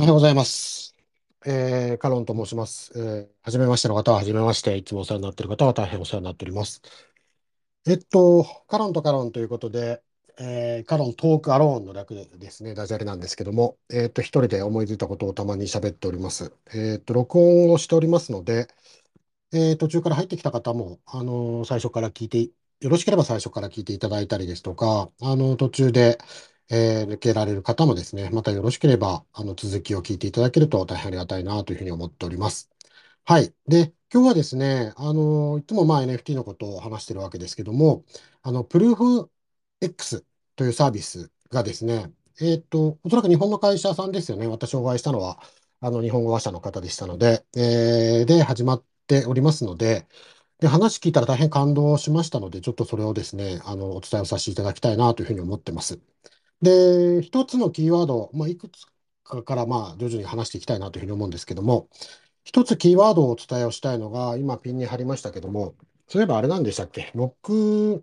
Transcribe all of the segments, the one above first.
おはようございます。えー、カロンと申します。えー、はじめましての方ははじめまして、いつもお世話になっている方は大変お世話になっております。えっと、カロンとカロンということで、えー、カロントークアローンの略ですね、ダジャレなんですけども、えっと、一人で思いついたことをたまに喋っております。えっと、録音をしておりますので、えー、途中から入ってきた方も、あのー、最初から聞いて、よろしければ最初から聞いていただいたりですとか、あのー、途中で、えー抜けられる方もですね、またよろしければ、あの、続きを聞いていただけると大変ありがたいなというふうに思っております。はい。で、今日はですね、あの、いつもまあ NFT のことを話してるわけですけども、あの、プルーフ X というサービスがですね、えっと、おそらく日本の会社さんですよね。私お会いしたのは、あの、日本語話者の方でしたので、えー、で、始まっておりますので、で、話聞いたら大変感動しましたので、ちょっとそれをですね、あの、お伝えをさせていただきたいなというふうに思ってます。で、一つのキーワード、まあ、いくつかからまあ徐々に話していきたいなというふうに思うんですけども、一つキーワードをお伝えをしたいのが、今ピンに貼りましたけども、そういえばあれなんでしたっけ？録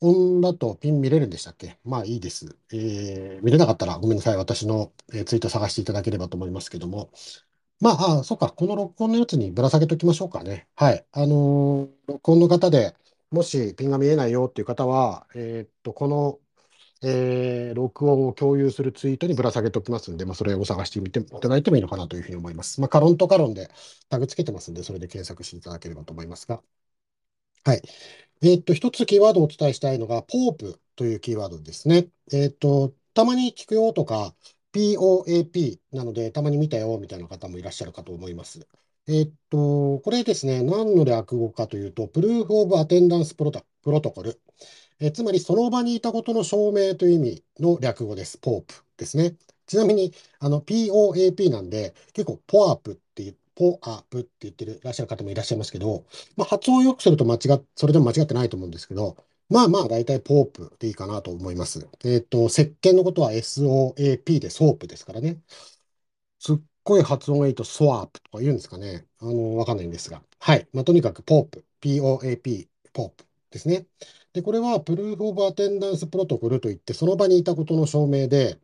音だとピン見れるんでしたっけ？まあいいです。えー、見れなかったらごめんなさい。私の、ツイート探していただければと思いますけども。まあ、あ、そっか。この録音のやつにぶら下げときましょうかね。はい。あのー、録音の方で、もしピンが見えないよっていう方は、えー、っと、このえー、録音を共有するツイートにぶら下げておきますんで、まあ、それを探してみていただいてもいいのかなというふうに思います。まあ、カロンとカロンでタグつけてますんで、それで検索していただければと思いますが。はい。えー、っと、一つキーワードをお伝えしたいのが、ポープというキーワードですね。えー、っと、たまに聞くよとか、POAP なので、たまに見たよみたいな方もいらっしゃるかと思います。えっと、これですね、何の略語かというと、 Proof of Attendance Protocol。えつまり、その場にいたことの証明という意味の略語です。ポープですね。ちなみに、あの、POAP なんで、結構、ポアップって言ってポアップって言ってるらっしゃる方もいらっしゃいますけど、まあ、発音を良くすると間違っ、それでも間違ってないと思うんですけど、まあまあ、大体ポープでいいかなと思います。えっ、と、石鹸のことは SOAP でソープですからね。すっごい発音がいいとソアップとか言うんですかね。あの、わかんないんですが。はい。まあ、とにかくポープ、POAP、ポープですね。で、これはプルーフ・オブ・アテンダンス・プロトコルといって、その場にいたことの証明で、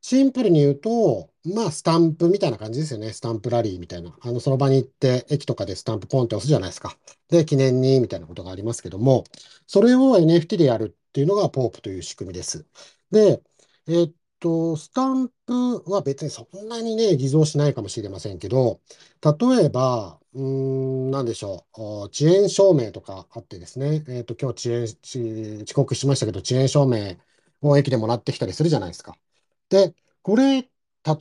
シンプルに言うと、まあ、スタンプみたいな感じですよね。スタンプラリーみたいな。あの、その場に行って、駅とかでスタンプポンって押すじゃないですか。で、記念に、みたいなことがありますけども、それを NFT でやるっていうのがポープという仕組みです。で、えー、っと、スタンプは別にそんなにね、偽造しないかもしれませんけど、例えば、うん、なんでしょう。遅延証明とかあってですね。えっ、と、今日遅延、遅刻しましたけど、遅延証明を駅でもらってきたりするじゃないですか。で、これ、例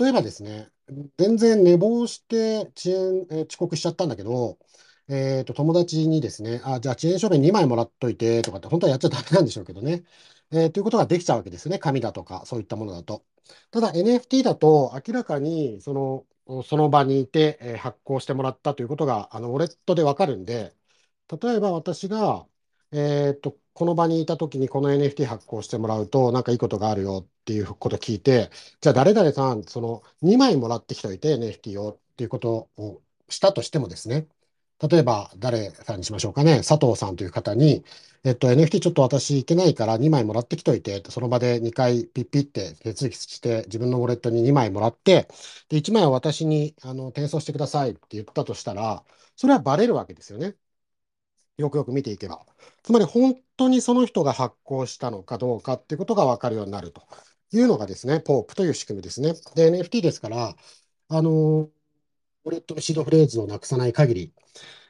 えばですね、全然寝坊して遅延、え、遅刻しちゃったんだけど、えっ、と、友達にですね、あ、じゃあ遅延証明2枚もらっといてとかって、本当はやっちゃダメなんでしょうけどね。えー、ということができちゃうわけですね。紙だとか、そういったものだと。ただ NFT だと明らかにそのその場にいて、え発行してもらったということが、あの、ウォレットでわかるんで、例えば私が、えっと、この場にいたときにこの NFT 発行してもらうと、なんかいいことがあるよっていうこと聞いて、じゃあ誰々さん、その2枚もらってきといて NFT をっていうことをしたとしてもですね、例えば誰さんにしましょうかね、佐藤さんという方に、えっと、NFT ちょっと私行けないから2枚もらってきといて、その場で2回ピッピって手続きして自分のウォレットに2枚もらって、で、1枚は私にあの転送してくださいって言ったとしたら、それはバレるわけですよね。よくよく見ていけば。つまり本当にその人が発行したのかどうかっていうことが分かるようになるというのがですね、ポープという仕組みですね。で、NFT ですから、あの、ウォレットのシードフレーズをなくさない限り、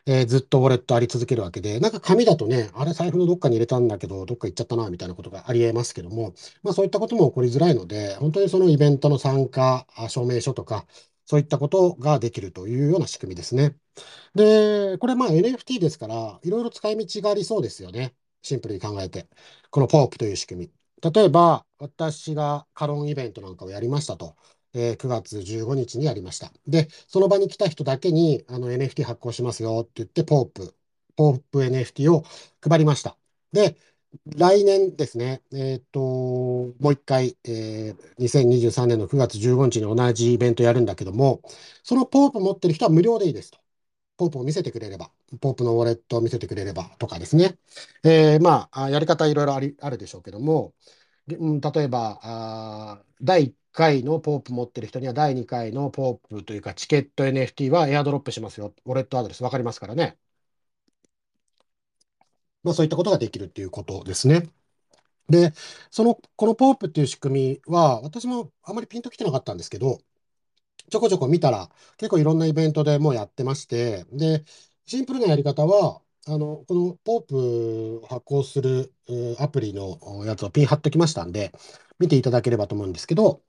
えー、ずっとウォレットあり続けるわけで、なんか紙だとね、あれ財布のどっかに入れたんだけど、どっか行っちゃったな、みたいなことがありえますけども、まあそういったことも起こりづらいので、本当にそのイベントの参加証明書とか、そういったことができるというような仕組みですね。で、これまあ NFT ですから、いろいろ使い道がありそうですよね。シンプルに考えて。このポープという仕組み。例えば、私がカロンイベントなんかをやりましたと。えー、9月15日にやりました。で、その場に来た人だけにあの NFT 発行しますよって言って、ポープ、ポープ NFT を配りました。で、来年ですね、えっ、と、もう一回、えー、2023年の9月15日に同じイベントやるんだけども、そのポープ持ってる人は無料でいいですと。ポープを見せてくれれば、ポープのウォレットを見せてくれればとかですね。えー、まあ、やり方いろいろありあるでしょうけども、例えば、あ第1回のポープ持ってる人には第2回のポープというかチケット NFT はエアドロップしますよ。ウォレットアドレス分かりますからね。まあそういったことができるっていうことですね。で、その、このポープっていう仕組みは、私もあまりピンときてなかったんですけど、ちょこちょこ見たら、結構いろんなイベントでもうやってまして、で、シンプルなやり方は、あの、このポープを発行するアプリのやつをピン貼ってきましたんで、見ていただければと思うんですけど、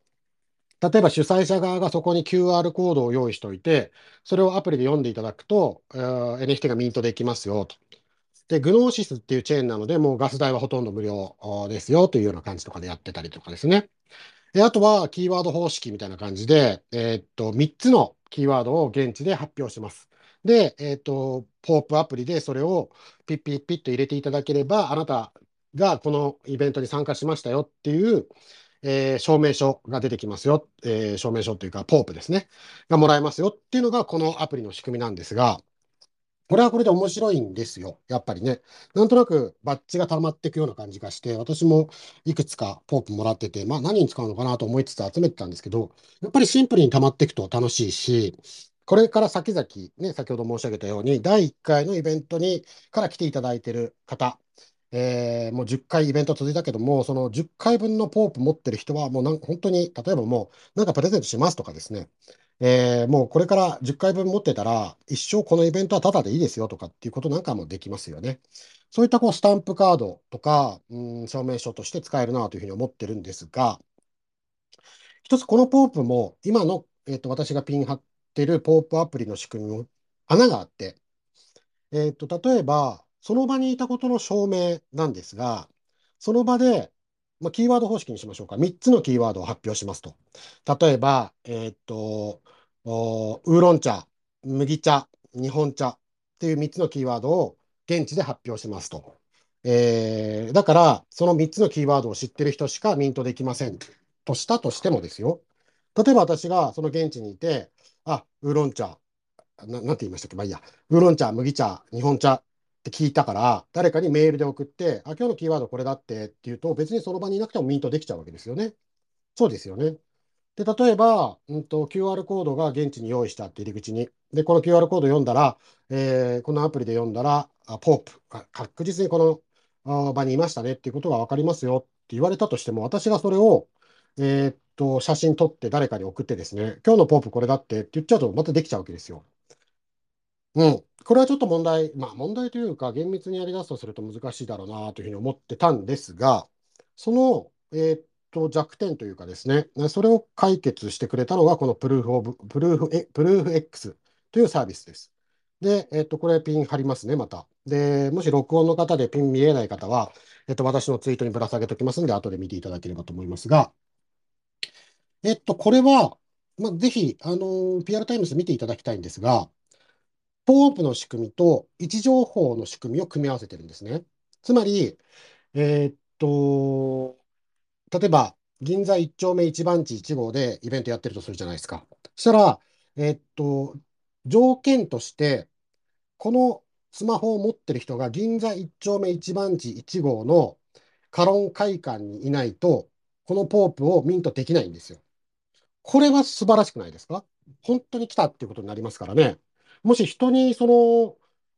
例えば主催者側がそこに QR コードを用意しておいて、それをアプリで読んでいただくと、えー NFT がミントできますよと。で、グノーシスっていうチェーンなので、もうガス代はほとんど無料ですよというような感じとかでやってたりとかですね。で、あとはキーワード方式みたいな感じで、えーっと、3つのキーワードを現地で発表します。で、えーっと、ポープアプリでそれをピッピッピッと入れていただければ、あなたがこのイベントに参加しましたよっていう、えー証明書が出てきますよ。えー証明書というか、ポープですね。がもらえますよっていうのがこのアプリの仕組みなんですが、これはこれで面白いんですよ。やっぱりね。なんとなくバッジが溜まっていくような感じがして、私もいくつかポープもらってて、まあ何に使うのかなと思いつつ集めてたんですけど、やっぱりシンプルに溜まっていくと楽しいし、これから先々、ね、先ほど申し上げたように、第1回のイベントにから来ていただいている方、えーもう10回イベント続いたけども、その10回分のポープ持ってる人は、もうなん本当に、例えばもう、なんかプレゼントしますとかですね、えーもうこれから10回分持ってたら、一生このイベントはタダでいいですよとかっていうことなんかもできますよね。そういったこうスタンプカードとか、うん、証明書として使えるなというふうに思ってるんですが、一つこのポープも、今の、えっと、私がピン貼ってるポープアプリの仕組みも穴があって、えっと、例えば、その場にいたことの証明なんですが、その場で、まあ、キーワード方式にしましょうか。3つのキーワードを発表しますと。例えば、えっと、ウーロン茶、麦茶、日本茶っていう3つのキーワードを現地で発表しますと。えーだから、その3つのキーワードを知ってる人しかミントできませんとしたとしてもですよ。例えば私がその現地にいて、あ、ウーロン茶、な、なんて言いましたっけまあいいや。ウーロン茶、麦茶、日本茶って聞いたから、誰かにメールで送って、あ、今日のキーワードこれだってって言うと、別にその場にいなくてもミントできちゃうわけですよね。そうですよね。で、例えば、うんと、QR コードが現地に用意してあって入り口に。で、この QR コード読んだら、えーこのアプリで読んだら、あポープ、確実にこの場にいましたねっていうことが分かりますよって言われたとしても、私がそれを、えーっと、写真撮って誰かに送ってですね、今日のポープこれだってって言っちゃうとまたできちゃうわけですよ。うん。これはちょっと問題、まあ問題というか、厳密にやり出すとすると難しいだろうなというふうに思ってたんですが、その、えーっと、弱点というかですね、それを解決してくれたのが、このプルーフオブ、プルーフ、え、プルーフ X というサービスです。で、えーっと、これピン貼りますね、また。で、もし録音の方でピン見えない方は、えっと、私のツイートにぶら下げておきますんで、後で見ていただければと思いますが、えっと、これは、まあ、ぜひ、あのー PR タイムズ見ていただきたいんですが、 POAP の仕組みと位置情報の仕組みを組み合わせてるんですね。つまり、えーっと、例えば、銀座1丁目1番地1号でイベントやってるとするじゃないですか。そしたら、えーっと、条件として、このスマホを持ってる人が銀座1丁目1番地1号のカロン会館にいないと、このポープをミントできないんですよ。これは素晴らしくないですか？本当に来たっていうことになりますからね。もし人にそ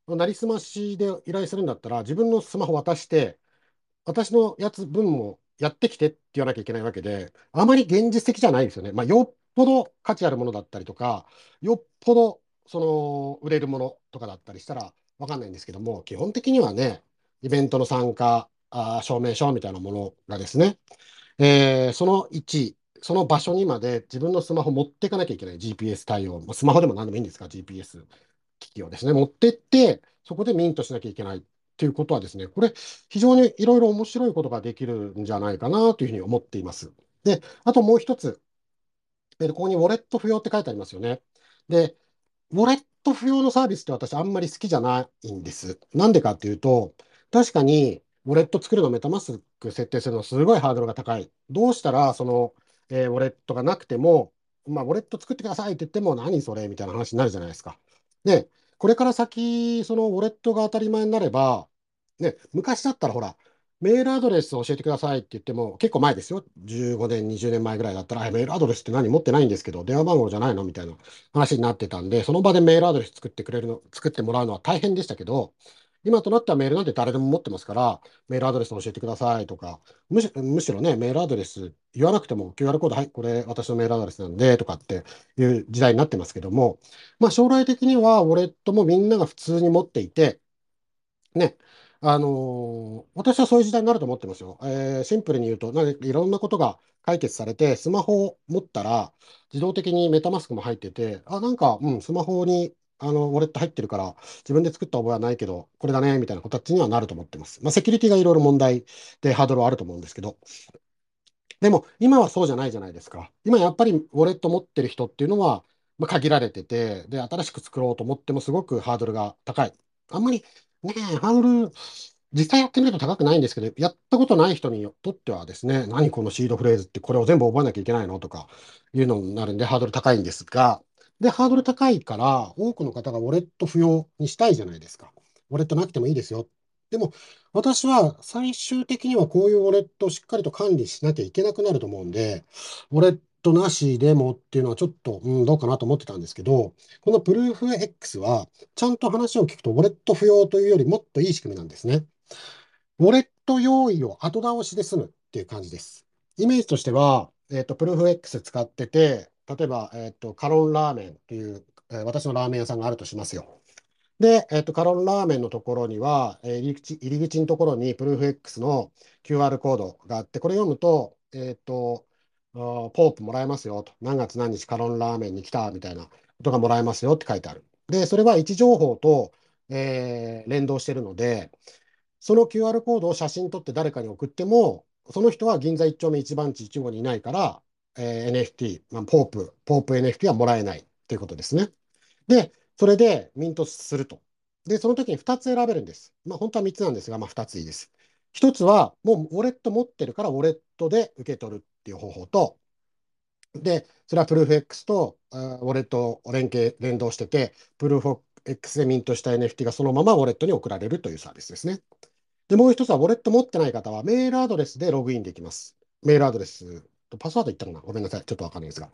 の、なりすましで依頼するんだったら、自分のスマホ渡して、私のやつ分もやってきてって言わなきゃいけないわけで、あまり現実的じゃないですよね。まあ、よっぽど価値あるものだったりとか、よっぽどその売れるものとかだったりしたらわかんないんですけども、基本的にはね、イベントの参加、あ証明書みたいなものがですね、えーその位置、その場所にまで自分のスマホ持っていかなきゃいけない GPS 対応、スマホでも何でもいいんですか、GPS 機器をですね、持ってって、そこでミントしなきゃいけないっていうことはですね、これ、非常にいろいろ面白いことができるんじゃないかなというふうに思っています。で、あともう一つ、えーここにウォレット不要って書いてありますよね。で、ウォレット不要のサービスって私あんまり好きじゃないんです。なんでかっていうと、確かにウォレット作るのメタマスク設定するのすごいハードルが高い。どうしたらその、えーウォレットがなくても、まあ、ウォレット作ってくださいって言っても何それみたいな話になるじゃないですか。で、これから先、そのウォレットが当たり前になれば、ね、昔だったらほら、メールアドレスを教えてくださいって言っても、結構前ですよ。15年、20年前ぐらいだったら、メールアドレスって何持ってないんですけど、電話番号じゃないの？みたいな話になってたんで、その場でメールアドレス作ってくれるの、作ってもらうのは大変でしたけど、今となってはメールなんて誰でも持ってますから、メールアドレス教えてくださいとか、むし、むしろね、メールアドレス言わなくても QR コード、はい、これ私のメールアドレスなんでとかっていう時代になってますけども、まあ将来的にはウォレットもみんなが普通に持っていて、ね、あのー私はそういう時代になると思ってますよ。えーシンプルに言うと、なんいろんなことが解決されて、スマホを持ったら、自動的にメタマスクも入ってて、あ、なんか、うん、スマホに、あの、ウォレット入ってるから、自分で作った覚えはないけど、これだね、みたいな形にはなると思ってます。まあ、セキュリティがいろいろ問題でハードルはあると思うんですけど、でも、今はそうじゃないじゃないですか。今やっぱりウォレット持ってる人っていうのは、まあ、限られてて、で、新しく作ろうと思ってもすごくハードルが高い。あんまりねえ、ハードル、実際やってみると高くないんですけど、やったことない人にとってはですね、何このシードフレーズってこれを全部覚えなきゃいけないのとかいうのになるんで、ハードル高いんですが、で、ハードル高いから、多くの方がウォレット不要にしたいじゃないですか。ウォレットなくてもいいですよ。でも、私は最終的にはこういうウォレットをしっかりと管理しなきゃいけなくなると思うんで、ウォレットなしでもっていうのはちょっと、うん、どうかなと思ってたんですけど、このプルーフ X は、ちゃんと話を聞くと、ウォレット不要というよりもっといい仕組みなんですね。ウォレット用意を後倒しで済むっていう感じです。イメージとしては、えっと、プルーフ X 使ってて、例えば、えっと、カロンラーメンっていう、えー私のラーメン屋さんがあるとしますよ。で、えっと、カロンラーメンのところには、えー入り口、入り口のところにプルーフ X の QR コードがあって、これ読むと、えっと、ポープもらえますよと。何月何日カロンラーメンに来たみたいなことがもらえますよって書いてある。で、それは位置情報と、えー連動してるので、その QR コードを写真撮って誰かに送っても、その人は銀座一丁目一番地一号にいないから、えー NFT、まあ、ポープ、ポープ NFT はもらえないっていうことですね。で、それでミントすると。で、その時に2つ選べるんです。まあ、本当は3つなんですが、まあ、2ついいです。1つは、もうウォレット持ってるから、ウォレットで受け取るっていう方法と、で、それはプルーフ X とウォレットを連携、連動してて、プルーフ X でミントした NFT がそのままウォレットに送られるというサービスですね。で、もう一つは、ウォレット持ってない方は、メールアドレスでログインできます。メールアドレスと、パスワード言ったかな？ごめんなさい。ちょっとわかんないですが。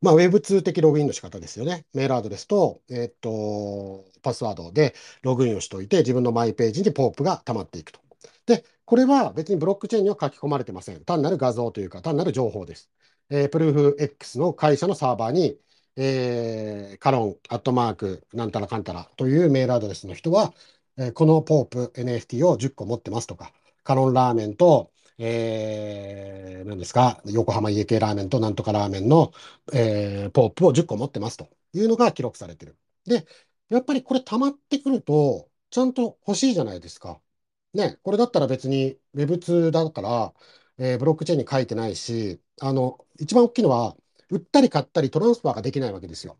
まあ、Web2 的ログインの仕方ですよね。メールアドレスと、えっと、パスワードでログインをしておいて、自分のマイページにポープが溜まっていくと。で、これは別にブロックチェーンには書き込まれてません。単なる画像というか、単なる情報です。えー、プルーフ X の会社のサーバーに、えーカロン、アットマーク、なんたらかんたらというメールアドレスの人は、えーこのポープ NFT を10個持ってますとか、カロンラーメンと、えー、何ですか、横浜家系ラーメンとなんとかラーメンの、えーポープを10個持ってますというのが記録されてる。で、やっぱりこれ溜まってくると、ちゃんと欲しいじゃないですか。ね、これだったら別に Web2 だから、えーブロックチェーンに書いてないし、あの、一番大きいのは、売ったり買ったりトランスファーができないわけですよ。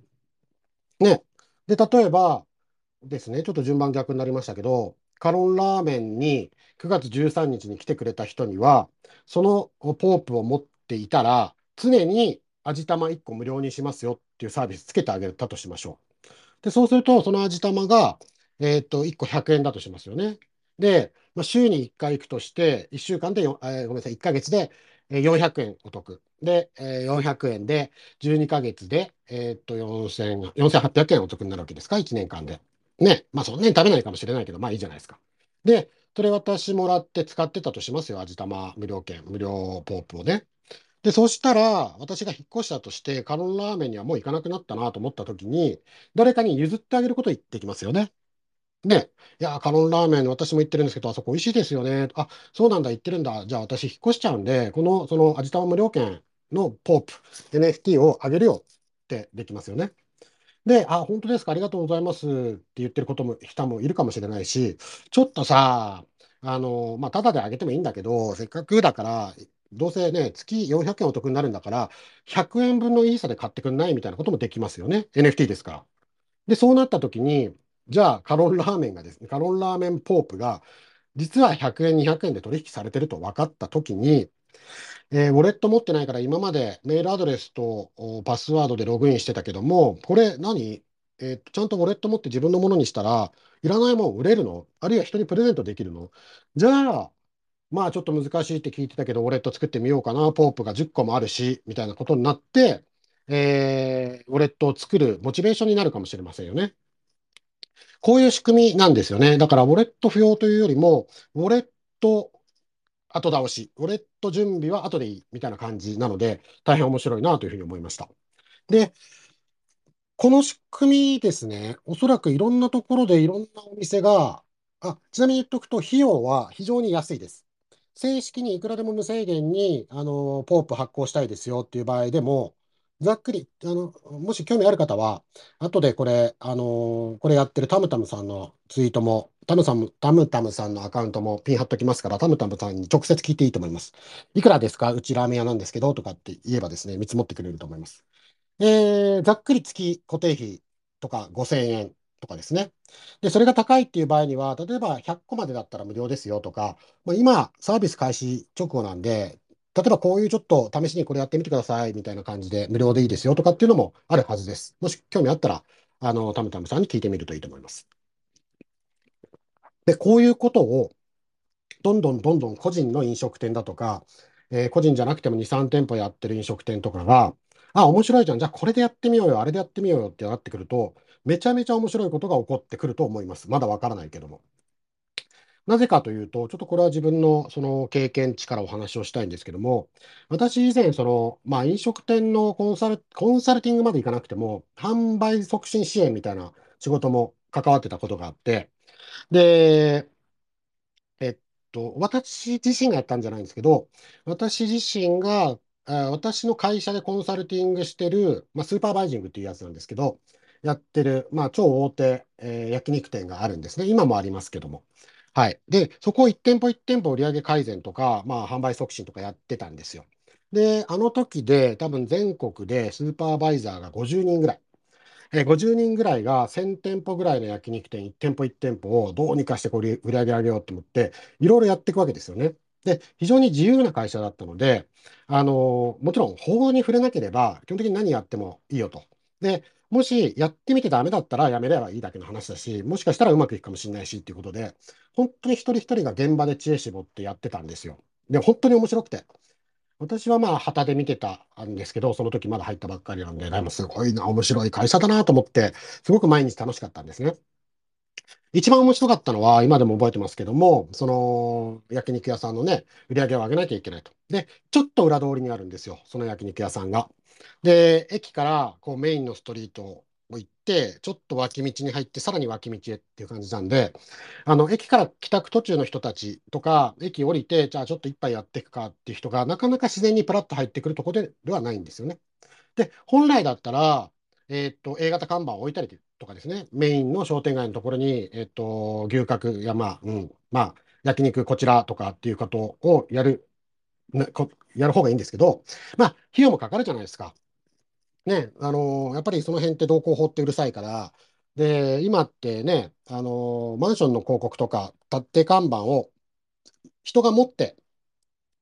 ね。で、例えばですね、ちょっと順番逆になりましたけど、カロンラーメンに9月13日に来てくれた人には、そのポープを持っていたら、常に味玉1個無料にしますよっていうサービスつけてあげたとしましょう。で、そうすると、その味玉が、えっと、1個100円だとしますよね。で、まあ、週に1回行くとして、1週間で、えーごめんなさい、1ヶ月で400円お得。で、えー400円で、12ヶ月で、えーっと、4800円お得になるわけですか、1年間で。ね。まあ、そんなに食べないかもしれないけど、まあいいじゃないですか。で、それ私もらって使ってたとしますよ、味玉無料券、無料ポープをね。で、そうしたら、私が引っ越したとして、カロンラーメンにはもう行かなくなったなと思った時に、誰かに譲ってあげることできますよね。ね、いや、カロンラーメン、私も行ってるんですけど、あそこ美味しいですよね。あ、そうなんだ、行ってるんだ。じゃあ私引っ越しちゃうんで、この、その味玉無料券のポープ、NFT をあげるよってできますよね。で、あ、本当ですか、ありがとうございますって言ってることも、人もいるかもしれないし、ちょっとさ、あの、まあ、ただであげてもいいんだけど、せっかくだから、どうせね、月400円お得になるんだから、100円分のイーサで買ってくんないみたいなこともできますよね。NFT ですから。で、そうなった時に、じゃあ、カロンラーメンがですね、カロンラーメンポープが、実は100円、200円で取引されてると分かった時に、えーウォレット持ってないから今までメールアドレスとパスワードでログインしてたけども、これ何？えー、ちゃんとウォレット持って自分のものにしたら、いらないもん売れるの？あるいは人にプレゼントできるの？じゃあ、まあちょっと難しいって聞いてたけど、ウォレット作ってみようかな、ポープが10個もあるし、みたいなことになって、えー、ウォレットを作るモチベーションになるかもしれませんよね。こういう仕組みなんですよね。だから、ウォレット不要というよりも、ウォレット後倒し、ウォレット準備は後でいいみたいな感じなので、大変面白いなというふうに思いました。で、この仕組みですね、おそらくいろんなところでいろんなお店が、あ、ちなみに言っとくと、費用は非常に安いです。正式にいくらでも無制限に、あの、ポープ発行したいですよっていう場合でも、ざっくり、あの、もし興味ある方は、後でこれ、あの、これやってるタムタムさんのツイートも、タムさん、タムタムさんのアカウントもピン貼っときますから、タムタムさんに直接聞いていいと思います。いくらですか？うちラーメン屋なんですけど、とかって言えばですね、見積もってくれると思います。えー、ざっくり月固定費とか5000円とかですね。で、それが高いっていう場合には、例えば100個までだったら無料ですよとか、まあ、今、サービス開始直後なんで、例えばこういうちょっと試しにこれやってみてくださいみたいな感じで無料でいいですよとかっていうのもあるはずです。もし興味あったら、あの、タムタムさんに聞いてみるといいと思います。で、こういうことを、どんどんどんどん個人の飲食店だとか、えー、個人じゃなくても2、3店舗やってる飲食店とかが、あ、面白いじゃん。じゃあこれでやってみようよ。あれでやってみようよってなってくると、めちゃめちゃ面白いことが起こってくると思います。まだわからないけども。なぜかというと、ちょっとこれは自分のその経験値からお話をしたいんですけども、私以前、その、まあ、飲食店のコンサル、コンサルティングまでいかなくても、販売促進支援みたいな仕事も関わってたことがあって、で、えっと、私自身がやったんじゃないんですけど、私自身が、私の会社でコンサルティングしてる、まあ、スーパーバイジングっていうやつなんですけど、やってる、まあ、超大手、えー、焼肉店があるんですね。今もありますけども。はい。で、そこを1店舗1店舗売上改善とか、まあ、販売促進とかやってたんですよ。で、あの時で多分全国でスーパーバイザーが50人ぐらい。えー、50人ぐらいが1000店舗ぐらいの焼肉店1店舗1店舗をどうにかしてこれ売り上げ上げようと思って、いろいろやっていくわけですよね。で、非常に自由な会社だったので、あのもちろん法に触れなければ、基本的に何やってもいいよと。で、もしやってみてダメだったらやめればいいだけの話だし、もしかしたらうまくいくかもしれないしっていうことで、本当に一人一人が現場で知恵絞ってやってたんですよ。で、本当に面白くて。私はまあ、旗で見てたんですけど、その時まだ入ったばっかりなんで、でもすごいな、面白い会社だなと思って、すごく毎日楽しかったんですね。一番面白かったのは、今でも覚えてますけども、その焼肉屋さんのね、売り上げを上げなきゃいけないと。で、ちょっと裏通りにあるんですよ、その焼肉屋さんが。で、駅からこうメインのストリートを行って、ちょっと脇道に入って、さらに脇道へっていう感じなんで、あの、駅から帰宅途中の人たちとか、駅降りて、じゃあちょっと一杯やっていくかっていう人が、なかなか自然にプラッと入ってくるところではないんですよね。で、本来だったら、えっと、A 型看板を置いたりとかですね、メインの商店街のところに、えっと、牛角や、まあ、うん、まあ、焼肉こちらとかっていうことをやる、ね、こやる方がいいんですけど、まあ、費用もかかるじゃないですか。ね、あのーやっぱりその辺って道交法ってうるさいから、で、今ってね、あのーマンションの広告とか、立って看板を人が持って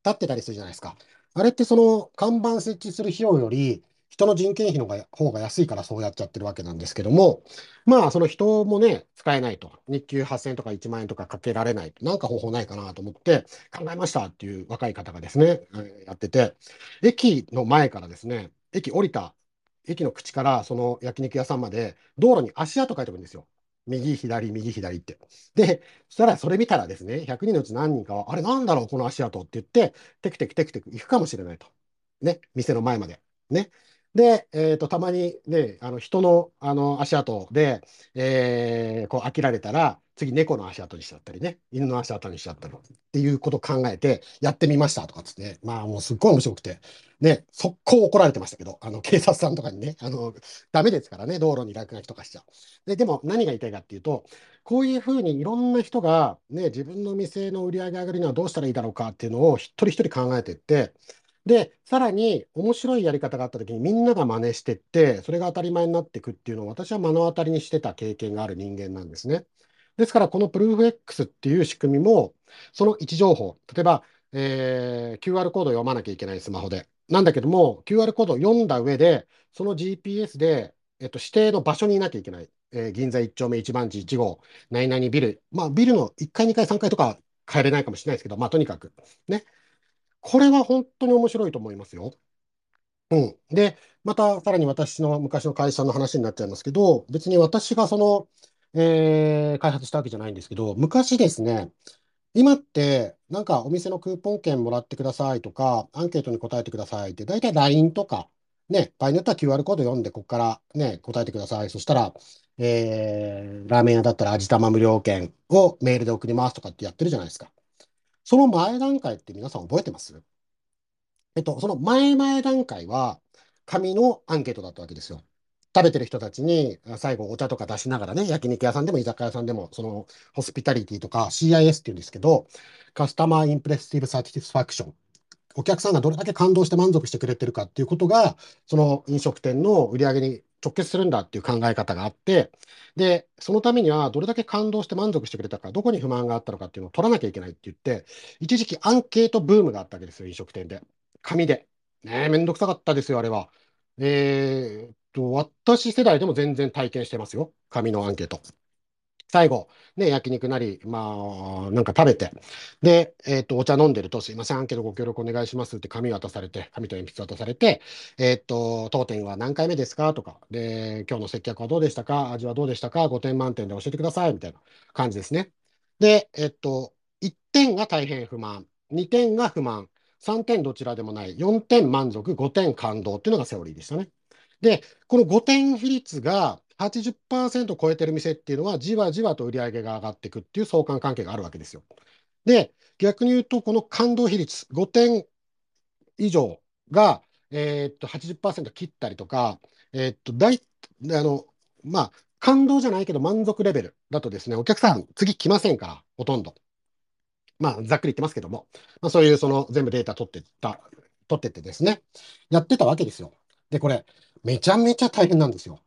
立ってたりするじゃないですか。あれってその看板設置する費用より、人の人件費の方が安いからそうやっちゃってるわけなんですけども、まあ、その人もね、使えないと。日給8000円とか1万円とかかけられない。なんか方法ないかなと思って考えましたっていう若い方がですね、やってて、駅の前からですね、駅降りた駅の口からその焼肉屋さんまで道路に足跡書いておくんですよ。右、左、右、左って。で、そしたらそれ見たらですね、100人のうち何人かは、あれなんだろう、この足跡って言って、テクテクテクテク行くかもしれないと。ね、店の前まで。ね。で、えーと、たまにね、あの人のあの足跡で、えー、こう飽きられたら、次猫の足跡にしちゃったりね、犬の足跡にしちゃったりっていうことを考えて、やってみましたとかっつって、まあもうすっごい面白くて、ね、速攻怒られてましたけど、あの警察さんとかにね、あのダメですからね、道路に落書きとかしちゃ。う。ででも何が言いたいかっていうと、こういうふうにいろんな人が、ね、自分の店の売り上げ上げるにはどうしたらいいだろうかっていうのを一人一人考えていって、で、さらに面白いやり方があった時にみんなが真似してって、それが当たり前になっていくっていうのを私は目の当たりにしてた経験がある人間なんですね。ですから、このプルーフ X っていう仕組みも、その位置情報、例えば、えー、QR コードを読まなきゃいけないスマホで。なんだけども、QR コードを読んだ上で、その GPS で、えっと、指定の場所にいなきゃいけない。えー、銀座1丁目1番地1号、何々ビル。まあ、ビルの1階、2階、3階とか変えれないかもしれないですけど、まあとにかく。ね。これは本当に面白いと思いますよ。うん。で、またさらに私の昔の会社の話になっちゃいますけど、別に私がその、えー開発したわけじゃないんですけど、昔ですね、今って、なんかお店のクーポン券もらってくださいとか、アンケートに答えてくださいって、大体 LINE とか、ね、場合によっては QR コード読んで、ここからね、答えてください。そしたら、えーラーメン屋だったら味玉無料券をメールで送りますとかってやってるじゃないですか。その前段階って皆さん覚えてます？えっと、その前々段階は、紙のアンケートだったわけですよ。食べてる人たちに、最後お茶とか出しながらね、焼肉屋さんでも居酒屋さんでも、その、ホスピタリティとか CIS っていうんですけど、カスタマーインプレッシブサティスファクション。お客さんがどれだけ感動して満足してくれてるかっていうことが、その飲食店の売り上げに直結するんだっていう考え方があって、で、そのためにはどれだけ感動して満足してくれたか、どこに不満があったのかっていうのを取らなきゃいけないって言って、一時期アンケートブームがあったわけですよ、飲食店で。紙で。ねえ、めんどくさかったですよ、あれは。えーっと、私世代でも全然体験してますよ。紙のアンケート。最後、ね、焼肉なり、まあ、なんか食べて、で、えーっと、お茶飲んでると、すいません、アンケートご協力お願いしますって紙渡されて、紙と鉛筆渡されて、えーっと、当店は何回目ですかとか、で、今日の接客はどうでしたか？味はどうでしたか ?5 点満点で教えてくださいみたいな感じですね。で、えーっと、1点が大変不満、2点が不満、3点どちらでもない、4点満足、5点感動っていうのがセオリーでしたね。で、この5点比率が80%超えてる店っていうのは、じわじわと売り上げが上がっていくっていう相関関係があるわけですよ。で、逆に言うと、この感動比率、5点以上が、えーっと、80%切ったりとか、えーっと、大、あの、まあ、感動じゃないけど満足レベルだとですね、お客さん次来ませんから、ほとんど。まあ、ざっくり言ってますけども、まあ、そういうその全部データ取ってった、取ってってですね、やってたわけですよ。で、これ、めちゃめちゃ大変なんですよ。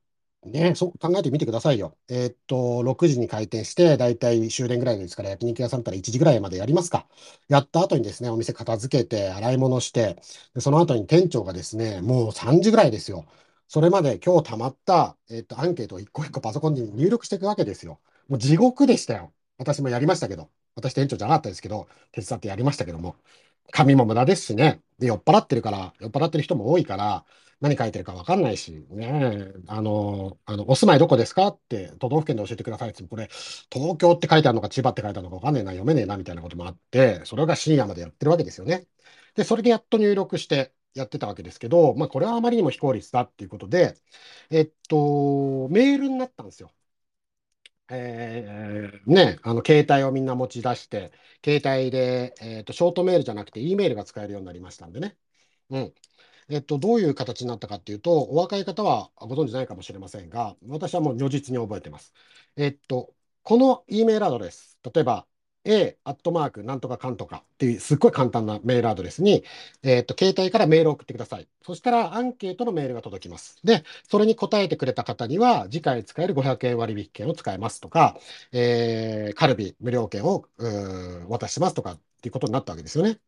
ね、そう考えてみてくださいよ。えーっと、6時に開店して、だいたい終電ぐらいですから、焼肉屋さんだったら1時ぐらいまでやりますか。やった後にですね、お店片付けて、洗い物して、でその後に店長がですね、もう3時ぐらいですよ。それまで今日溜まった、えーっと、アンケートを一個一個パソコンに入力していくわけですよ。もう地獄でしたよ。私もやりましたけど。私店長じゃなかったですけど、手伝ってやりましたけども。紙も無駄ですしね。で、酔っ払ってるから、酔っ払ってる人も多いから、何書いてるか分かんないし、ね、あの、あの、お住まいどこですかって、都道府県で教えてくださいって、これ、東京って書いてあるのか、千葉って書いてあるのか分かんねえな、読めねえな、みたいなこともあって、それが深夜までやってるわけですよね。で、それでやっと入力してやってたわけですけど、まあ、これはあまりにも非効率だっていうことで、えっと、メールになったんですよ。えーね、あの携帯をみんな持ち出して、携帯で、えーと、ショートメールじゃなくて E メールが使えるようになりましたんでね。うん。えっと、どういう形になったかっていうと、お若い方はご存知ないかもしれませんが、私はもう如実に覚えてます。えっと、この E メールアドレス、例えば、A アットマークなんとかかんとかっていうすっごい簡単なメールアドレスに、えっと、携帯からメールを送ってください。そしたらアンケートのメールが届きます。で、それに答えてくれた方には、次回使える500円割引券を使えますとか、えーカルビ無料券を渡ししますとかっていうことになったわけですよね。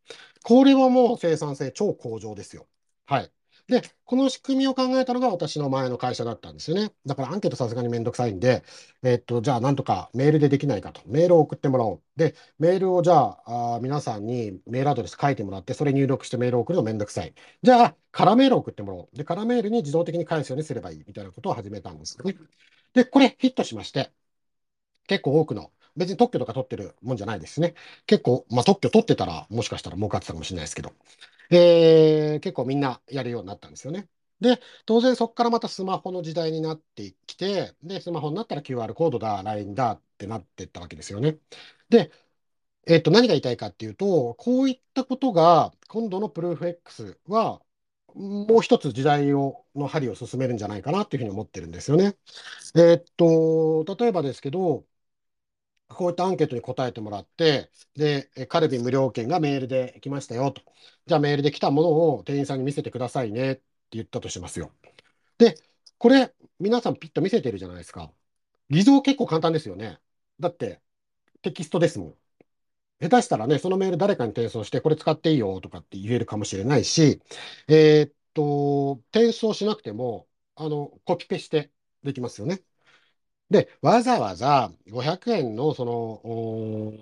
これはもう生産性超向上ですよ。はい。で、この仕組みを考えたのが私の前の会社だったんですよね。だからアンケートさすがにめんどくさいんで、えっと、じゃあなんとかメールでできないかと。メールを送ってもらおう。で、メールをじゃあ、あ皆さんにメールアドレス書いてもらって、それ入力してメールを送るのめんどくさい。じゃあ、空メールを送ってもらおう。で、空メールに自動的に返すようにすればいいみたいなことを始めたんですよね。で、これヒットしまして、結構多くの、別に特許とか取ってるもんじゃないですね。結構、まあ特許取ってたら、もしかしたら儲かってたかもしれないですけど、えー結構みんなやるようになったんですよね。で、当然そこからまたスマホの時代になってきて、で、スマホになったら QR コードだ、LINE だってなっていったわけですよね。で、えっと、何が言いたいかっていうと、こういったことが、今度のプルーフ X は、もう一つ時代を、の針を進めるんじゃないかなっていうふうに思ってるんですよね。えっと、例えばですけど、こういったアンケートに答えてもらって、で、カルビ無料券がメールで来ましたよと。じゃあメールで来たものを店員さんに見せてくださいねって言ったとしますよ。で、これ、皆さんピッと見せてるじゃないですか。偽造結構簡単ですよね。だって、テキストですもん。下手したらね、そのメール誰かに転送して、これ使っていいよとかって言えるかもしれないし、えーっと、転送しなくても、あの、コピペしてできますよね。で、わざわざ500円のその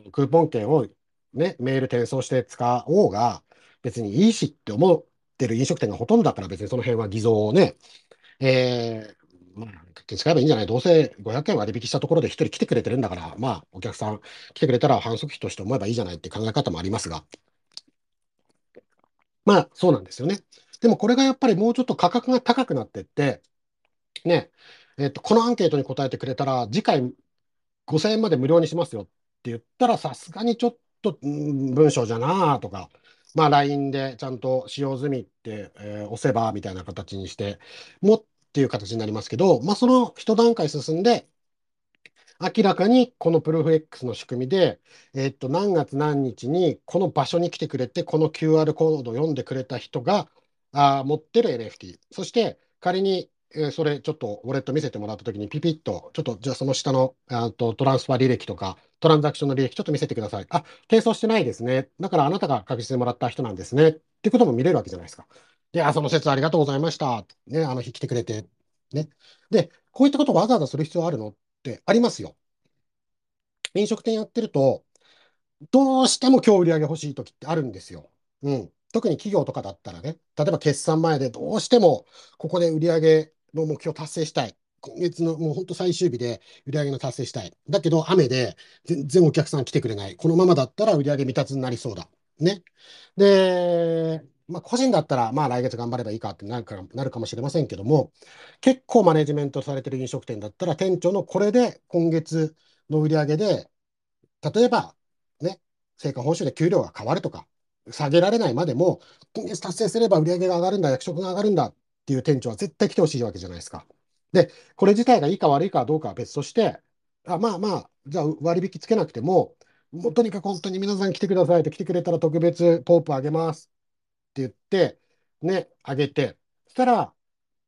ークーポン券をね、メール転送して使おうが、別にいいしって思ってる飲食店がほとんどだから、別にその辺は偽造をね、えー、まあ、使えばいいんじゃないどうせ500円割引したところで1人来てくれてるんだから、まあ、お客さん来てくれたら反則費として思えばいいじゃないって考え方もありますが、まあ、そうなんですよね。でもこれがやっぱりもうちょっと価格が高くなってって、ね、えっと、このアンケートに答えてくれたら、次回5000円まで無料にしますよって言ったら、さすがにちょっと、うん、文章じゃなとか、まあ LINE でちゃんと使用済みって、えー押せばみたいな形にして、もっていう形になりますけど、まあその一段階進んで、明らかにこのプルーフ X の仕組みで、えっと、何月何日にこの場所に来てくれて、この QR コードを読んでくれた人があ持ってる NFT。そして仮に、えーそれちょっとウォレット見せてもらったときにピピッと、ちょっとじゃあその下のあとトランスファー履歴とか、トランザクションの履歴ちょっと見せてください。あ、転送してないですね。だからあなたが確実にもらった人なんですね。っていうことも見れるわけじゃないですか。で、あ、その説ありがとうございました。ね、あの日来てくれて。ね。で、こういったことをわざわざする必要あるの？ってありますよ。飲食店やってると、どうしても今日売り上げ欲しい時ってあるんですよ。うん。特に企業とかだったらね、例えば決算前でどうしてもここで売り上げの目標達成したい。今月のもう本当最終日で売り上げの達成したい。だけど雨で全然お客さん来てくれない。このままだったら売り上げ未達になりそうだ。ね。で、まあ個人だったらまあ来月頑張ればいいかってなるかなるかもしれませんけども、結構マネジメントされてる飲食店だったら店長のこれで今月の売り上げで例えば、ね、成果報酬で給料が変わるとか、下げられないまでも、今月達成すれば売り上げが上がるんだ、役職が上がるんだていう店長は絶対来てほしいわけじゃないですか。で、これ自体がいいか悪いかどうかは別として、あまあまあ、じゃあ割引つけなくても、もうとにかく本当に皆さん来てくださいって来てくれたら特別ポープあげますって言って、ね、あげて、そしたら、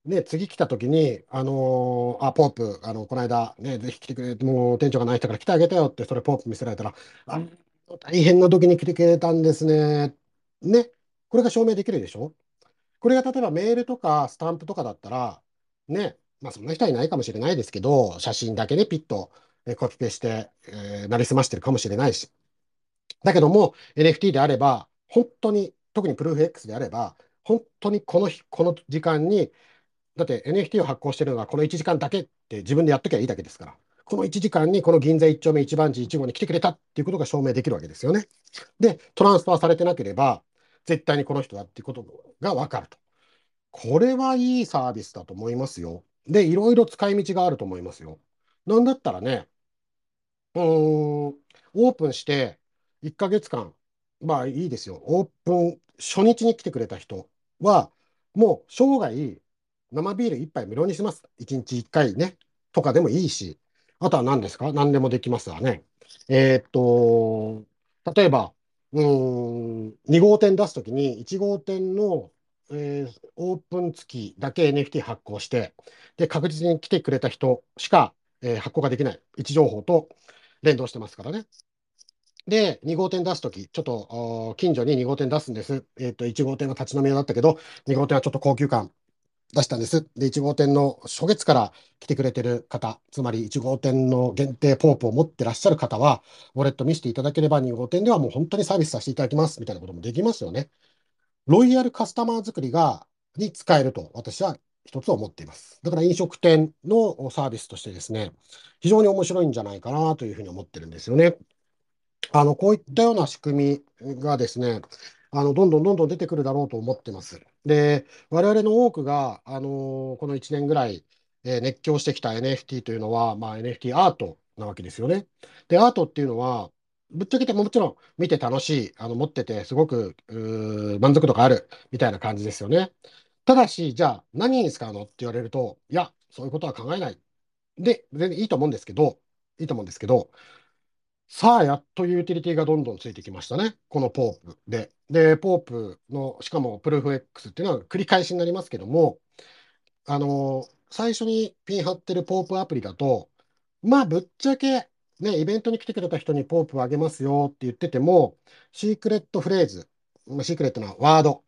ね、次来た時に、あのーあ、ポープ、あの、この間、ね、ぜひ来てくれ、もう店長がない人から来てあげたよって、それポープ見せられたら、あ、大変な時に来てくれたんですね。ね。これが証明できるでしょ？これが例えばメールとかスタンプとかだったら、ね、まあそんな人はいないかもしれないですけど、写真だけでピッとコピペして、えー、なりすましてるかもしれないし。だけども、NFT であれば、本当に、特にプルーフ X であれば、本当にこの日、この時間に、だって NFT を発行してるのはこの1時間だけって自分でやっときゃいいだけですから。この1時間にこの銀座1丁目1番地1号に来てくれたっていうことが証明できるわけですよね。で、トランスファーされてなければ、絶対にこの人だっていうことがわかると。これはいいサービスだと思いますよ。で、いろいろ使い道があると思いますよ。なんだったらね、うーん、オープンして1ヶ月間、まあいいですよ。オープン初日に来てくれた人は、もう生涯生ビール1杯無料にします。1日1回ね。とかでもいいし、あとは何ですか？何でもできますわね。えーっと、例えば、うん、2号店出すときに、1号店の、えーオープン月だけ NFT 発行して、で、確実に来てくれた人しか、えー発行ができない位置情報と連動してますからね。で、2号店出すとき、ちょっとあー近所に2号店出すんです。えっと、1号店は立ち飲み屋だったけど、2号店はちょっと高級感出したんです。で、1号店の初月から来てくれてる方、つまり1号店の限定ポープを持ってらっしゃる方は、ウォレット見せていただければ2号店ではもう本当にサービスさせていただきますみたいなこともできますよね。ロイヤルカスタマー作りが、に使えると私は一つ思っています。だから飲食店のサービスとしてですね、非常に面白いんじゃないかなというふうに思ってるんですよね。あの、こういったような仕組みがですね、あの、どんどんどんどん出てくるだろうと思ってます。で、我々の多くが、あの、この1年ぐらい、えー熱狂してきた NFT というのは、まあ、NFT アートなわけですよね。で、アートっていうのは、ぶっちゃけてももちろん見て楽しい、あの、持っててすごく、満足度があるみたいな感じですよね。ただし、じゃあ何に使うのって言われると、いや、そういうことは考えない。で、全然いいと思うんですけど、いいと思うんですけど、さあ、やっとユーティリティがどんどんついてきましたね。このポープで。で、ポープの、しかもプルーフ X っていうのは繰り返しになりますけども、あの、最初にピン貼ってる POAP アプリだと、まあ、ぶっちゃけ、ね、イベントに来てくれた人に POAP をあげますよって言ってても、 secret phrase、secret なワード、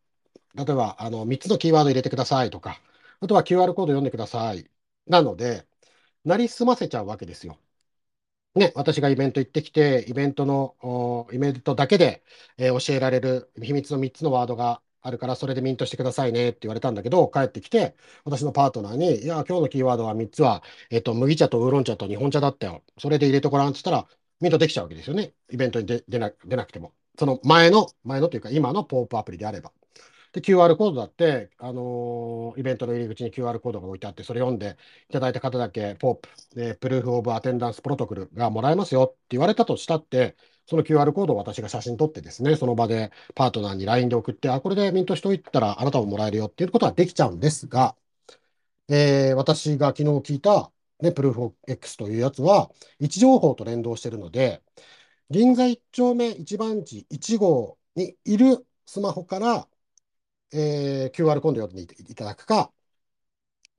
例えば、あの、3つのキーワード入れてくださいとか、あとは QR コード読んでください。なので、なりすませちゃうわけですよ。ね、私がイベント行ってきて、イベントの、イベントだけで、えー教えられる秘密の3つのワードがあるから、それでミントしてくださいねって言われたんだけど、帰ってきて、私のパートナーに、いや、今日のキーワードは3つは、えっと、麦茶とウーロン茶と日本茶だったよ。それで入れてごらんって言ったら、ミントできちゃうわけですよね。イベントに出、な、出なくても。その前の、前のというか、今のポープアプリであれば。で、QR コードだって、あのーイベントの入り口に QR コードが置いてあって、それ読んでいただいた方だけ、ポープ、で、プルーフオブアテンダンスプロトコルがもらえますよって言われたとしたって、その QR コードを私が写真撮ってですね、その場でパートナーに LINE で送って、あ、これでミントしておいたらあなたももらえるよっていうことはできちゃうんですが、えー私が昨日聞いた、ね、プルーフ X というやつは、位置情報と連動しているので、銀座1丁目1番地1号にいるスマホからえー QR コードを読んでいただくか、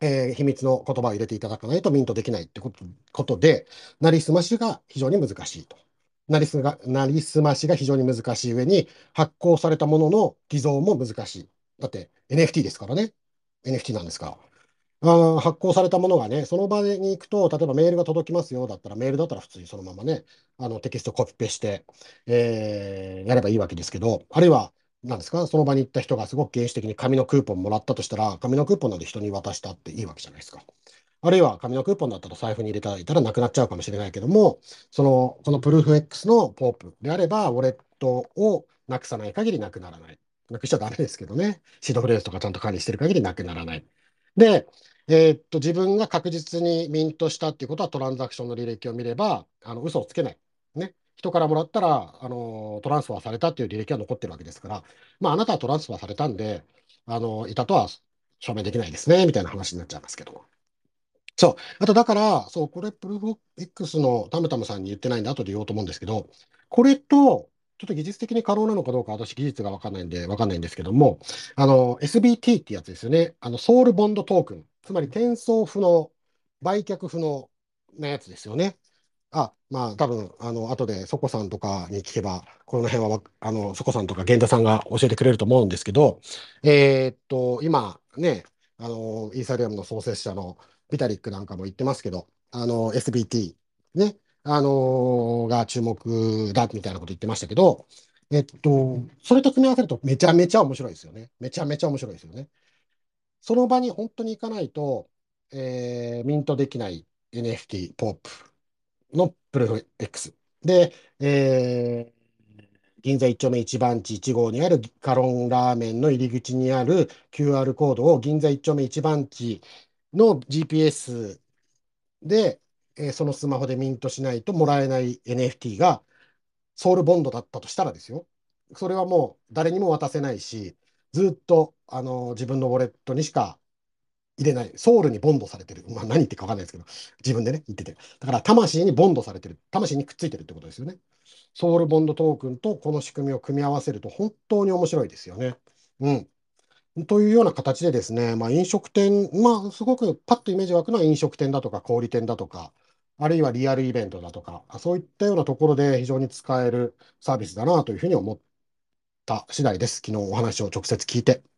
えー秘密の言葉を入れていただかないとミントできないってことことで、なりすましが非常に難しいと。なりすが、なりすましが非常に難しい上に、発行されたものの偽造も難しい。だって NFT ですからね。NFT なんですから。あ発行されたものがね、その場に行くと、例えばメールが届きますよだったら、メールだったら普通にそのままね、あのテキストコピペして、えーやればいいわけですけど、あるいは、なんですか、その場に行った人がすごく原始的に紙のクーポンもらったとしたら、紙のクーポンなんで人に渡したっていいわけじゃないですか。あるいは紙のクーポンだったら財布に入れたらなくなっちゃうかもしれないけども、その、このプルーフ X のポープであれば、ウォレットをなくさない限りなくならない。なくしちゃダメですけどね。シードフレーズとかちゃんと管理してる限りなくならない。で、えーっと、自分が確実にミントしたっていうことはトランザクションの履歴を見れば、あの、嘘をつけない。ね。人からもらったら、あの、トランスファーされたっていう履歴は残ってるわけですから、まあ、あなたはトランスファーされたんで、あの、いたとは証明できないですね、みたいな話になっちゃいますけど。そう。あと、だから、そう、これ、プルーフ X のタムタムさんに言ってないんで、後で言おうと思うんですけど、これと、ちょっと技術的に可能なのかどうか、私、技術がわかんないんで、わかんないんですけども、あの、SBT ってやつですよね。あの、ソウルボンドトークン。つまり、転送不能、売却不能なやつですよね。あ、まあ、多分、あの、後で、ソコさんとかに聞けば、この辺はわ、あの、ソコさんとか源田さんが教えてくれると思うんですけど、えーっと、今、ね、あの、イーサリアムの創設者のビタリックなんかも言ってますけど、あの、SBT、ね、あのが注目だみたいなこと言ってましたけど、えっと、それと組み合わせるとめちゃめちゃ面白いですよね。めちゃめちゃ面白いですよね。その場に本当に行かないと、えーミントできない NFT、ポップのプルフ X。で、えー銀座一丁目一番地1号にあるカロンラーメンの入り口にある QR コードを銀座一丁目一番地の GPS で、えーそのスマホでミントしないともらえない NFT がソウルボンドだったとしたらですよ。それはもう誰にも渡せないし、ずっと、あの自分のウォレットにしか入れない。ソウルにボンドされてる。まあ何言ってるかわかんないですけど、自分でね、言ってて。だから魂にボンドされてる。魂にくっついてるってことですよね。ソウルボンドトークンとこの仕組みを組み合わせると本当に面白いですよね。うん。というような形でですね、まあ、飲食店、まあ、すごくパッとイメージ湧くのは飲食店だとか小売店だとか、あるいはリアルイベントだとか、そういったようなところで非常に使えるサービスだなというふうに思った次第です。昨日お話を直接聞いて。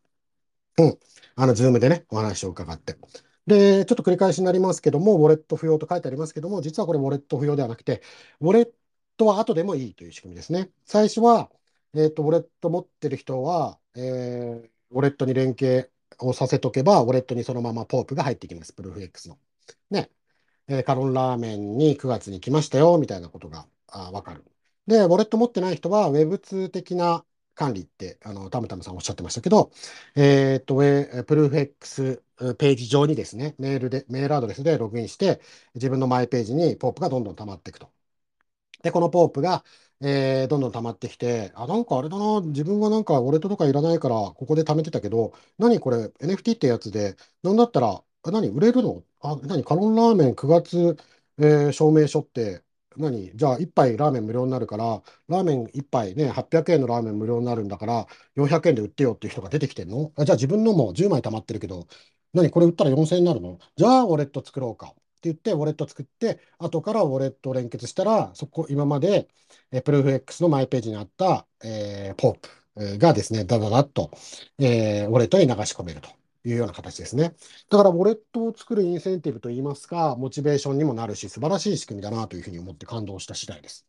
うん。あの、 Zoom でね、お話を伺って。で、ちょっと繰り返しになりますけども、ウォレット不要と書いてありますけども、実はこれウォレット不要ではなくて、ウォレットは後でもいいという仕組みですね。最初は、えっと、ウォレット持ってる人は、えーウォレットに連携をさせとけば、ウォレットにそのままポープが入ってきます、プルーフ X の。ね。えーカロンラーメンに9月に来ましたよ、みたいなことがあわかる。で、ウォレット持ってない人は Web2 的な管理って、あの、タムタムさんおっしゃってましたけど、えっと、ウェプルーフ X ページ上にですね、メールで、メールアドレスでログインして、自分のマイページにポープがどんどん溜まっていくと。で、このポープが、えーどんどん溜まってきて、あ、なんかあれだな、自分はなんかウォレットとかいらないから、ここで貯めてたけど、何これ、NFT ってやつで、なんだったら、何、売れるの？あ、何、カロンラーメン9月、えー証明書って、何、じゃあ1杯ラーメン無料になるから、ラーメン1杯ね、800円のラーメン無料になるんだから、400円で売ってよっていう人が出てきてんの？あ、じゃあ自分のも10枚溜まってるけど、何、これ売ったら4000円になるの？じゃあ、ウォレット作ろうか。って言って、ウォレット作って、後からウォレットを連結したら、そこ、今まで、え、プルーフ X のマイページにあった、えーポープがですね、ダダダッと、えーウォレットに流し込めると。いうような形ですね。だから、ウォレットを作るインセンティブといいますか、モチベーションにもなるし、素晴らしい仕組みだなというふうに思って感動した次第です。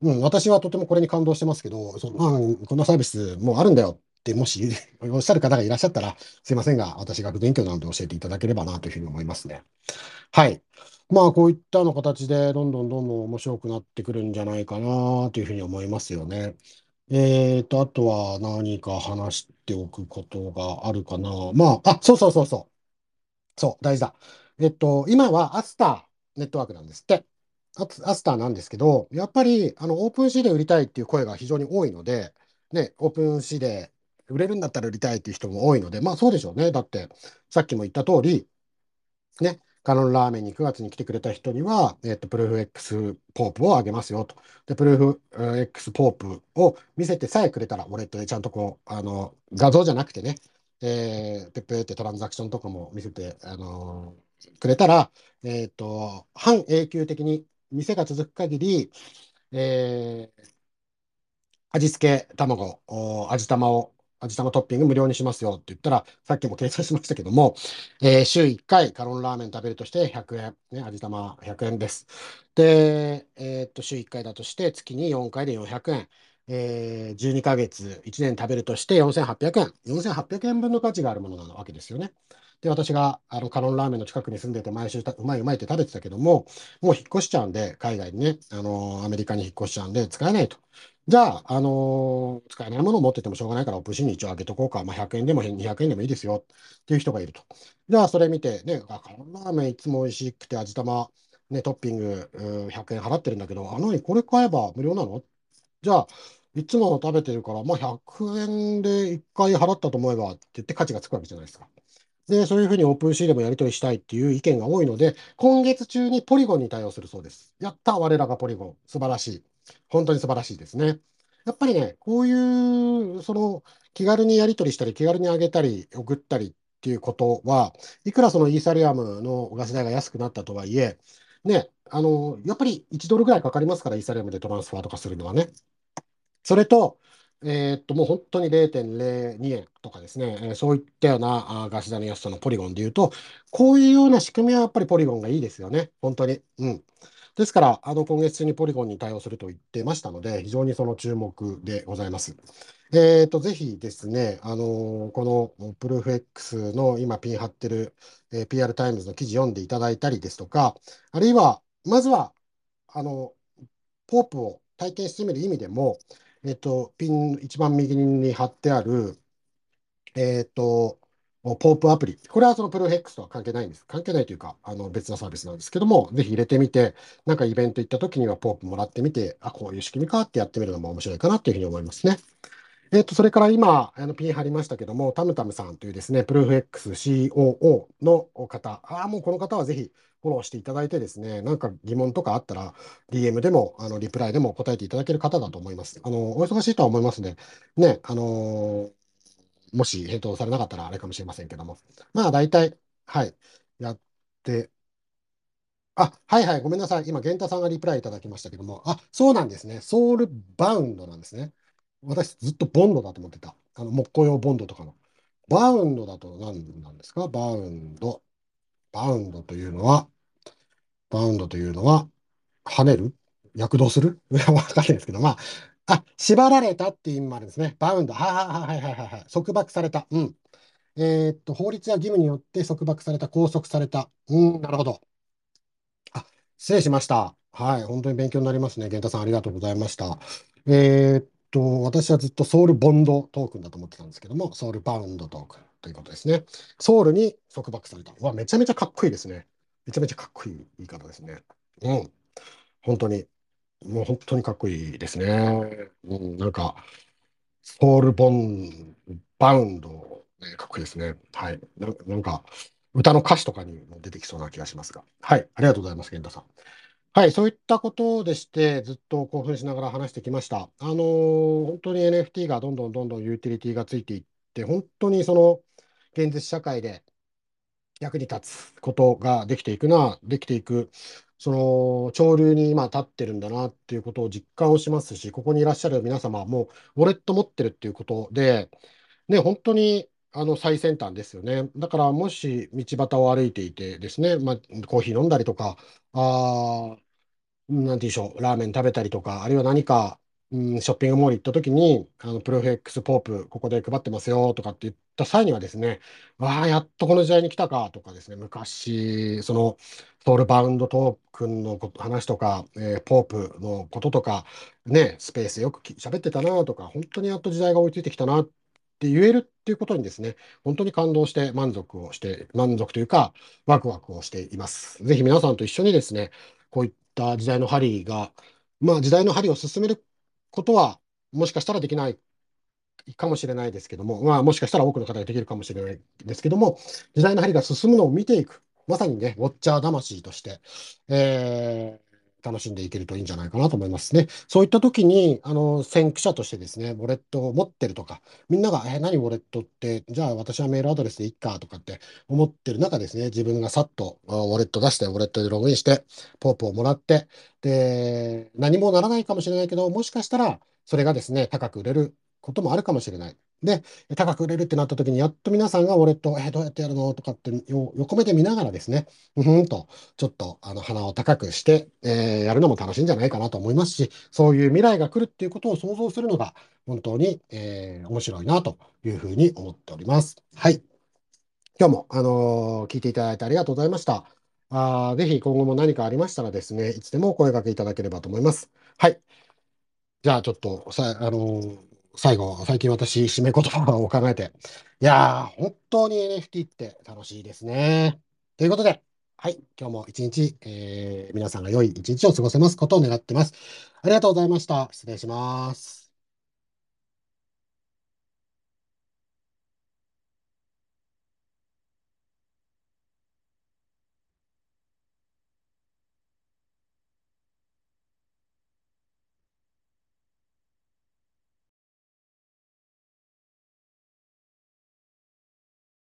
うん、私はとてもこれに感動してますけど、そまあ、こんなサービスもうあるんだよって、もし おっしゃる方がいらっしゃったら、すいませんが、私が不勉強なので教えていただければなというふうに思いますね。はい。まあ、こういったの形で、どんどんどんどん面白くなってくるんじゃないかなというふうに思いますよね。えーと、あとは何か話しておくことがあるかな。まあ、あ、そうそうそうそう。そう、大事だ。えっと、今は Astar Network なんですって。ア Astar なんですけど、やっぱりあの OpenSea で売りたいっていう声が非常に多いので、ね、 OpenSea で売れるんだったら売りたいっていう人も多いので、まあそうでしょうね。だって、さっきも言った通り、ね、カロンラーメンに9月に来てくれた人には、えっと、プルーフ X ポープをあげますよと。で、プルーフ X ポープを見せてさえくれたら、ウォレットでちゃんとこう、あの、画像じゃなくてね、えー、ペッペってトランザクションとかも見せて、あのー、くれたら、えっと、半永久的に店が続く限り、えー、味付け卵、味玉を、味玉トッピング無料にしますよって言ったら、さっきも計算しましたけども、えー、週1回カロンラーメン食べるとして100円、ね、味玉100円です。で、えー、っと、週1回だとして月に4回で400円。えー、12ヶ月、1年食べるとして4800円。4800円分の価値があるものなわけですよね。で、私があのカロンラーメンの近くに住んでて、毎週うまいうまいって食べてたけども、もう引っ越しちゃうんで、海外にね、あのー、アメリカに引っ越しちゃうんで、使えないと。じゃあ、あのー、使えないものを持っててもしょうがないから、オプシに一応あげとこうか。まあ、100円でも200円でもいいですよ。っていう人がいると。じゃあ、それ見て、ね、あカロンラーメンいつも美味しくて味玉、ね、トッピング100円払ってるんだけど、あのにこれ買えば無料なの？じゃあ、いつも食べてるから、まあ、100円で1回払ったと思えばって言って価値がつくわけじゃないですか。で、そういうふうにオープンシーでもやり取りしたいっていう意見が多いので、今月中にポリゴンに対応するそうです。やった、我らがポリゴン。素晴らしい。本当に素晴らしいですね。やっぱりね、こういう、その、気軽にやり取りしたり、気軽にあげたり、送ったりっていうことは、いくらそのイーサリアムのガス代が安くなったとはいえ、ね、あの、やっぱり1ドルぐらいかかりますから、イーサリアムでトランスファーとかするのはね。それと、えーっと、もう本当に0.02円とかですね、えーそういったようなあガス代の安さのポリゴンで言うと、こういうような仕組みはやっぱりポリゴンがいいですよね、本当に。うん。ですから、あの今月中にポリゴンに対応すると言ってましたので、非常にその注目でございます。えーと、ぜひですね、あのこのプルーフ X の今ピン貼ってる、えー PR タイムズの記事読んでいただいたりですとか、あるいは、まずは、あの、 POAP を体験してみる意味でも、えっと、ピン一番右に貼ってある、えっと、 POAP アプリ。これはその ProofX とは関係ないんです。関係ないというか、あの別なサービスなんですけども、ぜひ入れてみて、なんかイベント行った時には POAP もらってみて、あ、こういう仕組みかってやってみるのも面白いかなというふうに思いますね。えっと、それから今、あのピン貼りましたけども、タムタムさんというですね、プルーフ X COO の方、ああ、もうこの方はぜひフォローしていただいてですね、なんか疑問とかあったら、DM でも、あのリプライでも答えていただける方だと思います。あの、お忙しいとは思いますね。ね、あのー、もし返答されなかったらあれかもしれませんけども。まあ、大体、はい、やって、あ、はいはい、ごめんなさい。今、源太さんがリプライいただきましたけども、あ、そうなんですね。ソウルバウンドなんですね。私ずっとボンドだと思ってた。あの木工用ボンドとかの。バウンドだと何なんですか？バウンド。バウンドというのは、バウンドというのは、跳ねる？躍動する？わかんないですけど、まあ、あ、縛られたっていう意味もあるんですね。バウンド。はいはいはいはいはいはい。束縛された。うん。えーっと、法律や義務によって束縛された、拘束された。うん、なるほど。あ、失礼しました。はい、本当に勉強になりますね。源太さん、ありがとうございました。えーっと、私はずっとソウルボンドトークンだと思ってたんですけども、ソウルバウンドトークンということですね。ソウルに束縛された。うわ、めちゃめちゃかっこいいですね。めちゃめちゃかっこいい言い方ですね。うん。本当に、もう本当にかっこいいですね。うん、なんか、ソウルボン、バウンド、ね、かっこいいですね。はい。な、なんか、歌の歌詞とかにも出てきそうな気がしますが。はい。ありがとうございます、源太さん。はい、そういったことでして、ずっと興奮しながら話してきました。あのー本当に NFT がどんどんどんどんユーティリティがついていって、本当にその現実社会で役に立つことができていくな、できていく、その潮流に今立ってるんだなっていうことを実感をしますし、ここにいらっしゃる皆様もウォレット持ってるっていうことで、ね、本当にあの最先端ですよね。だからもし道端を歩いていてですね、まあ、コーヒー飲んだりとか、あなんて言うんでしょう、ラーメン食べたりとか、あるいは何か、うん、ショッピングモール行った時に、あの、プロフェックスポープ、ここで配ってますよとかって言った際にはですね、わあ、やっとこの時代に来たかとかですね、昔、その、ソウルバウンドトークンのこと話とか、えーポープのこととか、ね、スペースよくき喋ってたなとか、本当にやっと時代が追いついてきたなって言えるっていうことにですね、本当に感動して満足をして、満足というか、ワクワクをしています。ぜひ皆さんと一緒にですね、こういった時代の針が、まあ時代の針を進めることは、もしかしたらできないかもしれないですけども、まあもしかしたら多くの方ができるかもしれないですけども、時代の針が進むのを見ていく。まさにね、ウォッチャー魂として、えー楽しんでいけるといいんじゃないかなと思いますね。そういった時に、あの、先駆者としてですね、ウォレットを持ってるとか、みんなが、え、何ウォレットって、じゃあ私はメールアドレスでいっかとかって思ってる中ですね、自分がさっとウォレット出して、ウォレットでログインして、ポープをもらって、で、何もならないかもしれないけど、もしかしたら、それがですね、高く売れることもあるかもしれない。で、高く売れるってなった時に、やっと皆さんがウォレット、えーどうやってやるのとかって横目で見ながらですね、ふふんと、ちょっとあの鼻を高くして、えーやるのも楽しいんじゃないかなと思いますし、そういう未来が来るっていうことを想像するのが、本当に、えー面白いなというふうに思っております。はい。今日も、あのー聞いていただいてありがとうございました。あぜひ今後も何かありましたらですね、いつでもお声掛けいただければと思います。はい。じゃあちょっとさ、あのー最後、最近私、締め言葉を考えて。いやー、本当に NFT って楽しいですね。ということで、はい、今日も一日、えー皆さんが良い一日を過ごせますことを願ってます。ありがとうございました。失礼します。